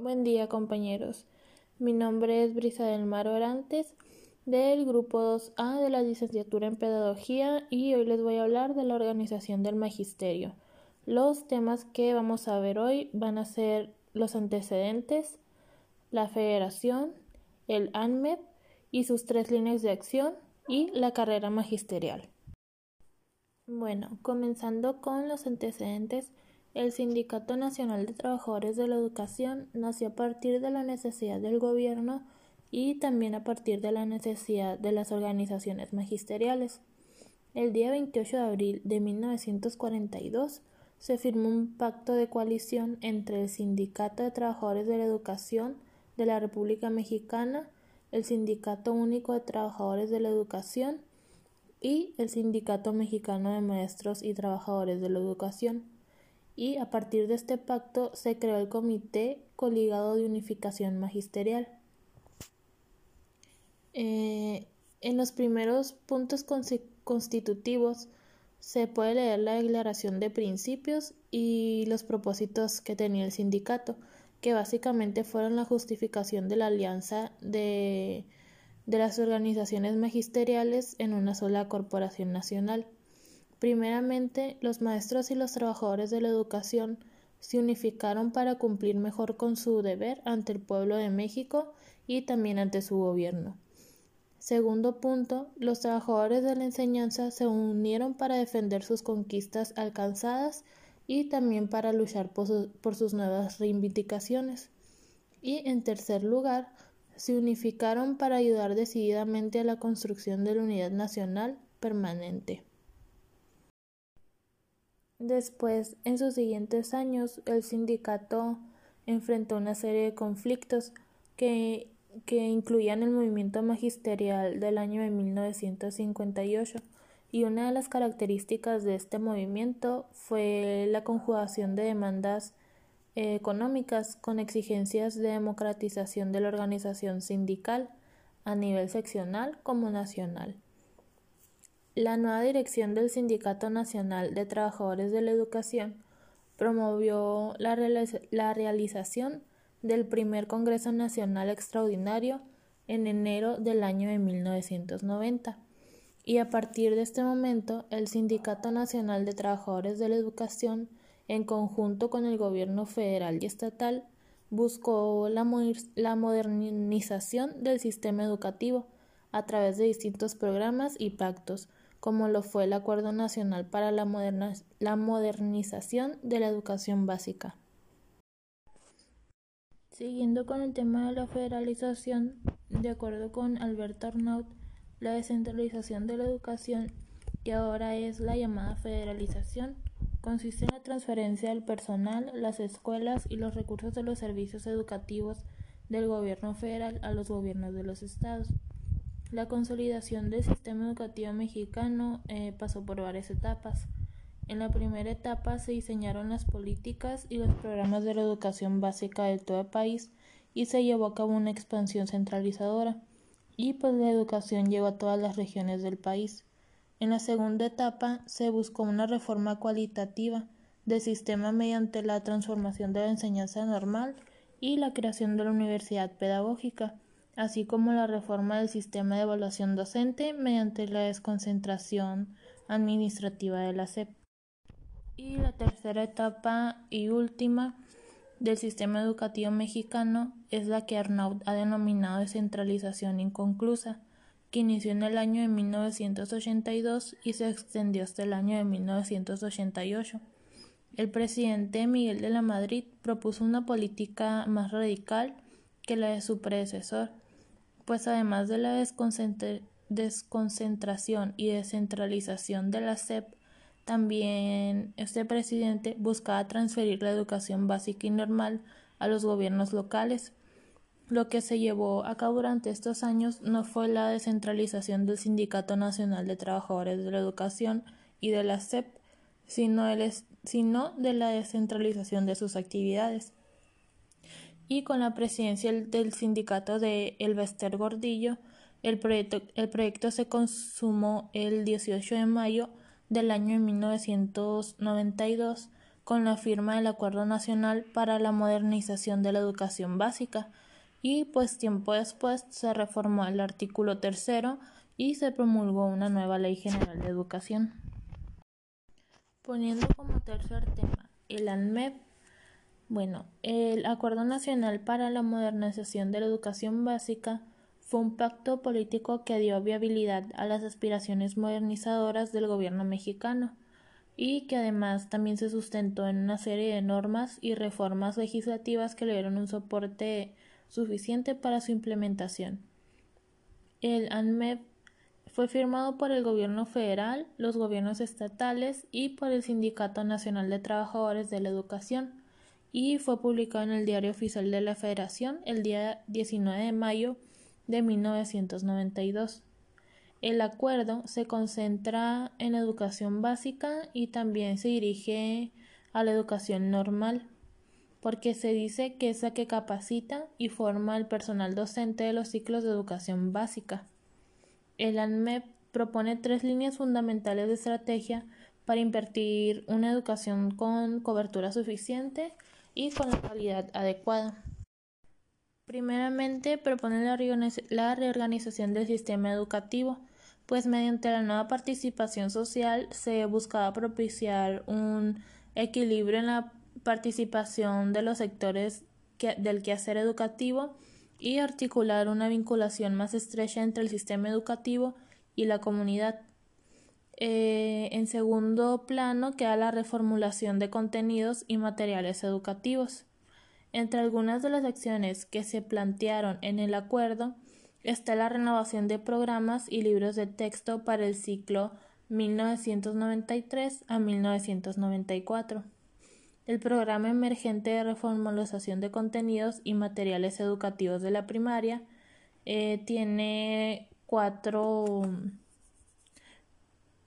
Buen día compañeros. Mi nombre es Brisa del Mar Orantes del grupo 2A de la licenciatura en Pedagogía y hoy les voy a hablar de la organización del magisterio. Los temas que vamos a ver hoy van a ser los antecedentes, la federación, el ANMEP y sus tres líneas de acción y la carrera magisterial. Bueno, comenzando con los antecedentes, el Sindicato Nacional de Trabajadores de la Educación nació a partir de la necesidad del gobierno y también a partir de la necesidad de las organizaciones magisteriales. El día 28 de abril de 1942 se firmó un pacto de coalición entre el Sindicato de Trabajadores de la Educación de la República Mexicana, el Sindicato Único de Trabajadores de la Educación y el Sindicato Mexicano de Maestros y Trabajadores de la Educación. Y a partir de este pacto se creó el Comité Coligado de Unificación Magisterial. Eh, en los primeros puntos constitutivos se puede leer la declaración de principios y los propósitos que tenía el sindicato, que básicamente fueron la justificación de la alianza de, de las organizaciones magisteriales en una sola corporación nacional. Primeramente, los maestros y los trabajadores de la educación se unificaron para cumplir mejor con su deber ante el pueblo de México y también ante su gobierno. Segundo punto, los trabajadores de la enseñanza se unieron para defender sus conquistas alcanzadas y también para luchar por, sus nuevas reivindicaciones. Y en tercer lugar, se unificaron para ayudar decididamente a la construcción de la unidad nacional permanente. Después, en sus siguientes años, el sindicato enfrentó una serie de conflictos que que incluían el movimiento magisterial del año de 1958 y una de las características de este movimiento fue la conjugación de demandas eh, económicas con exigencias de democratización de la organización sindical a nivel seccional como nacional. La nueva dirección del Sindicato Nacional de Trabajadores de la Educación promovió la, realización del primer Congreso Nacional Extraordinario en enero del año de 1990. Y a partir de este momento, el Sindicato Nacional de Trabajadores de la Educación, en conjunto con el gobierno federal y estatal, buscó la modernización del sistema educativo a través de distintos programas y pactos, como lo fue el Acuerdo Nacional para la, Modernización de la Educación Básica. Siguiendo con el tema de la federalización, de acuerdo con Alberto Arnaut, la descentralización de la educación, que ahora es la llamada federalización, consiste en la transferencia del personal, las escuelas y los recursos de los servicios educativos del gobierno federal a los gobiernos de los estados. La consolidación del sistema educativo mexicano eh, pasó por varias etapas. En la primera etapa se diseñaron las políticas y los programas de la educación básica de todo el país y se llevó a cabo una expansión centralizadora y pues la educación llegó a todas las regiones del país. En la segunda etapa se buscó una reforma cualitativa del sistema mediante la transformación de la enseñanza normal y la creación de la universidad pedagógica, así como la reforma del sistema de evaluación docente mediante la desconcentración administrativa de la SEP. Y la tercera etapa y última del sistema educativo mexicano es la que Arnaud ha denominado descentralización inconclusa, que inició en el año de 1982 y se extendió hasta el año de 1988. El presidente Miguel de la Madrid propuso una política más radical que la de su predecesor, pues además de la desconcentración y descentralización de la SEP, también este presidente buscaba transferir la educación básica y normal a los gobiernos locales. Lo que se llevó a cabo durante estos años no fue la descentralización del Sindicato Nacional de Trabajadores de la Educación y de la SEP, sino, sino de la descentralización de sus actividades. Y con la presidencia del sindicato de Elvester Gordillo, el proyecto, el proyecto se consumó el 18 de mayo del año 1992 con la firma del Acuerdo Nacional para la Modernización de la Educación Básica y pues tiempo después se reformó el artículo tercero y se promulgó una nueva Ley General de Educación. Poniendo como tercer tema el ANMEP, bueno, el Acuerdo Nacional para la Modernización de la Educación Básica fue un pacto político que dio viabilidad a las aspiraciones modernizadoras del gobierno mexicano y que además también se sustentó en una serie de normas y reformas legislativas que le dieron un soporte suficiente para su implementación. El ANMEP fue firmado por el gobierno federal, los gobiernos estatales y por el Sindicato Nacional de Trabajadores de la Educación y fue publicado en el Diario Oficial de la Federación el día 19 de mayo de 1992. El acuerdo se concentra en educación básica y también se dirige a la educación normal, porque se dice que es la que capacita y forma al personal docente de los ciclos de educación básica. El ANMEP propone tres líneas fundamentales de estrategia para invertir una educación con cobertura suficiente y con la calidad adecuada. Primeramente, propone la reorganización del sistema educativo, pues mediante la nueva participación social se buscaba propiciar un equilibrio en la participación de los sectores del quehacer educativo y articular una vinculación más estrecha entre el sistema educativo y la comunidad. Eh, en segundo plano queda la reformulación de contenidos y materiales educativos. Entre algunas de las acciones que se plantearon en el acuerdo está la renovación de programas y libros de texto para el ciclo 1993 a 1994. El programa emergente de reformulación de contenidos y materiales educativos de la primaria eh, tiene cuatro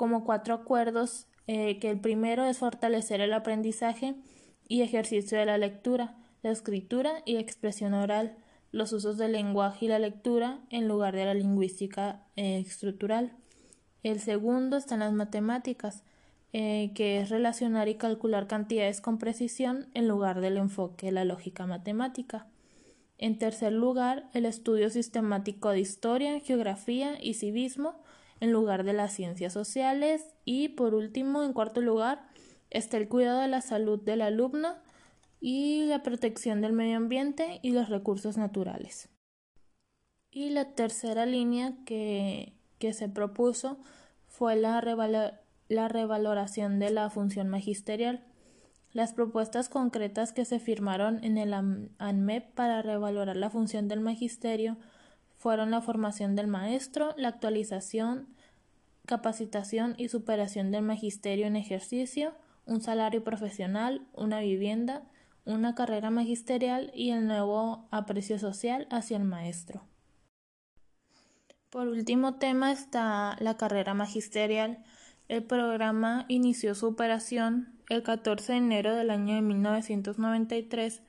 como cuatro acuerdos eh, que el primero es fortalecer el aprendizaje y ejercicio de la lectura, la escritura y expresión oral, los usos del lenguaje y la lectura en lugar de la lingüística eh, estructural. El segundo están las matemáticas, eh, que es relacionar y calcular cantidades con precisión en lugar del enfoque de la lógica matemática. En tercer lugar, el estudio sistemático de historia, geografía y civismo en lugar de las ciencias sociales. Y por último, en cuarto lugar, está el cuidado de la salud del alumno y la protección del medio ambiente y los recursos naturales. Y la tercera línea que, se propuso fue la, la revaloración de la función magisterial. Las propuestas concretas que se firmaron en el ANMEP para revalorar la función del magisterio fueron la formación del maestro, la actualización, capacitación y superación del magisterio en ejercicio, un salario profesional, una vivienda, una carrera magisterial y el nuevo aprecio social hacia el maestro. Por último tema está la carrera magisterial. El programa inició su operación el 14 de enero del año de 1993,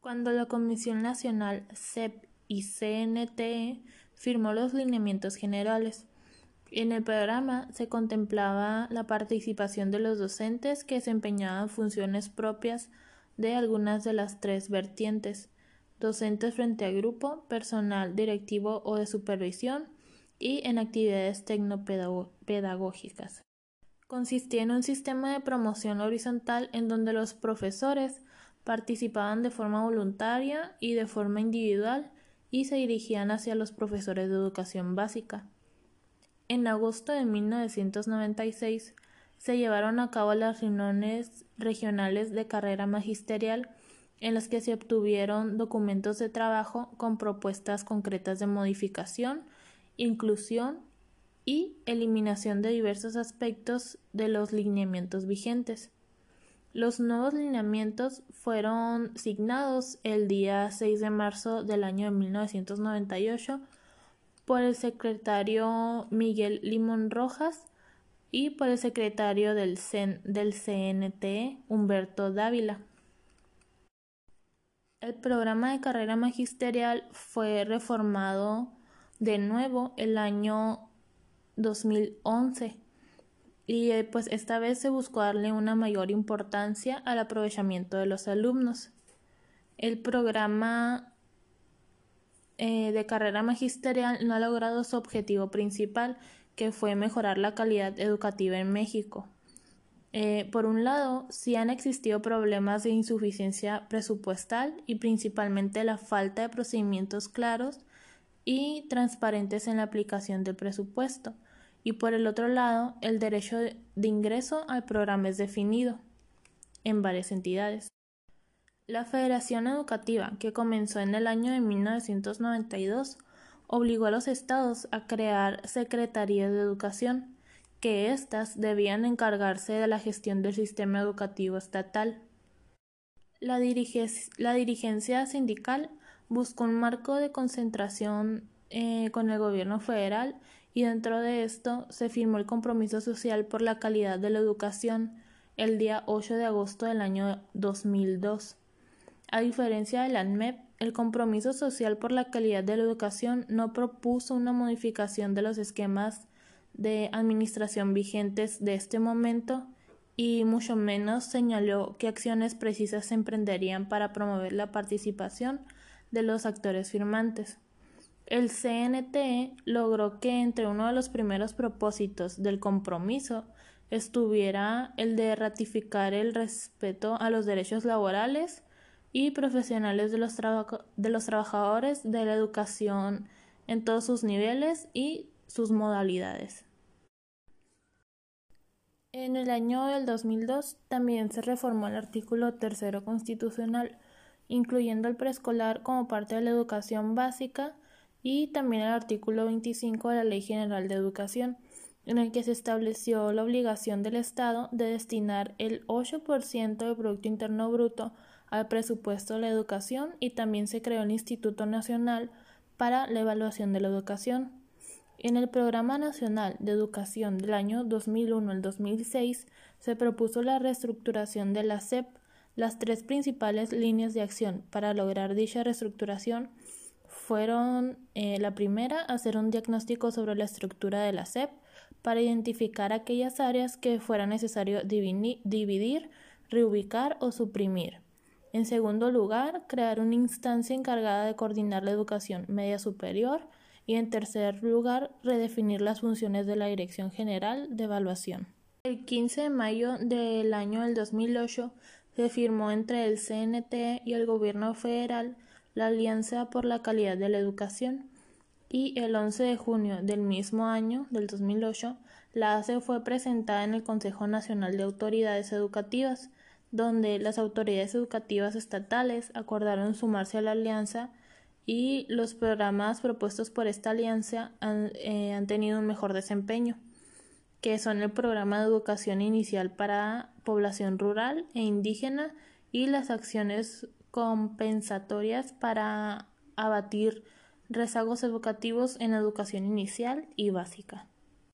cuando la Comisión Nacional CEP y CNTE firmó los lineamientos generales. En el programa se contemplaba la participación de los docentes que desempeñaban funciones propias de algunas de las tres vertientes docentes frente a grupo, personal directivo o de supervisión y en actividades tecnopedagógicas. Consistía en un sistema de promoción horizontal en donde los profesores participaban de forma voluntaria y de forma individual y se dirigían hacia los profesores de educación básica. En agosto de 1996 se llevaron a cabo las reuniones regionales de carrera magisterial en las que se obtuvieron documentos de trabajo con propuestas concretas de modificación, inclusión y eliminación de diversos aspectos de los lineamientos vigentes. Los nuevos lineamientos fueron signados el día 6 de marzo del año de 1998 por el secretario Miguel Limón Rojas y por el secretario del, del CNT, Humberto Dávila. El programa de carrera magisterial fue reformado de nuevo el año 2011 y eh, pues esta vez se buscó darle una mayor importancia al aprovechamiento de los alumnos. El programa eh, de carrera magisterial no ha logrado su objetivo principal, que fue mejorar la calidad educativa en México. Eh, por un lado, sí han existido problemas de insuficiencia presupuestal y principalmente la falta de procedimientos claros y transparentes en la aplicación del presupuesto. Y por el otro lado, el derecho de ingreso al programa es definido en varias entidades. La Federación Educativa, que comenzó en el año de 1992, obligó a los estados a crear secretarías de educación que éstas debían encargarse de la gestión del sistema educativo estatal. La, dirigencia sindical buscó un marco de concentración eh, con el gobierno federal y dentro de esto se firmó el compromiso social por la calidad de la educación el día 8 de agosto del año 2002. A diferencia del ANMEP, el compromiso social por la calidad de la educación no propuso una modificación de los esquemas de administración vigentes de este momento y mucho menos señaló qué acciones precisas se emprenderían para promover la participación de los actores firmantes. El CNT logró que entre uno de los primeros propósitos del compromiso estuviera el de ratificar el respeto a los derechos laborales y profesionales de los, de los trabajadores de la educación en todos sus niveles y sus modalidades. En el año del 2002 también se reformó el artículo tercero constitucional, incluyendo el preescolar como parte de la educación básica y también el artículo 25 de la Ley General de Educación, en el que se estableció la obligación del Estado de destinar el 8% del Producto Interno Bruto al presupuesto de la educación y también se creó el Instituto Nacional para la Evaluación de la Educación. En el Programa Nacional de Educación del año 2001 al 2006 se propuso la reestructuración de la SEP. Las tres principales líneas de acción para lograr dicha reestructuración fueron eh, la primera, hacer un diagnóstico sobre la estructura de la SEP para identificar aquellas áreas que fuera necesario dividir, reubicar o suprimir. En segundo lugar, crear una instancia encargada de coordinar la educación media superior y en tercer lugar, redefinir las funciones de la Dirección General de Evaluación. El 15 de mayo del año del 2008 se firmó entre el CNT y el Gobierno federal la Alianza por la Calidad de la Educación y el 11 de junio del mismo año, del 2008, la ACE fue presentada en el Consejo Nacional de Autoridades Educativas, donde las autoridades educativas estatales acordaron sumarse a la alianza y los programas propuestos por esta alianza han, eh, han, tenido un mejor desempeño, que son el programa de educación inicial para población rural e indígena y las acciones compensatorias para abatir rezagos educativos en educación inicial y básica.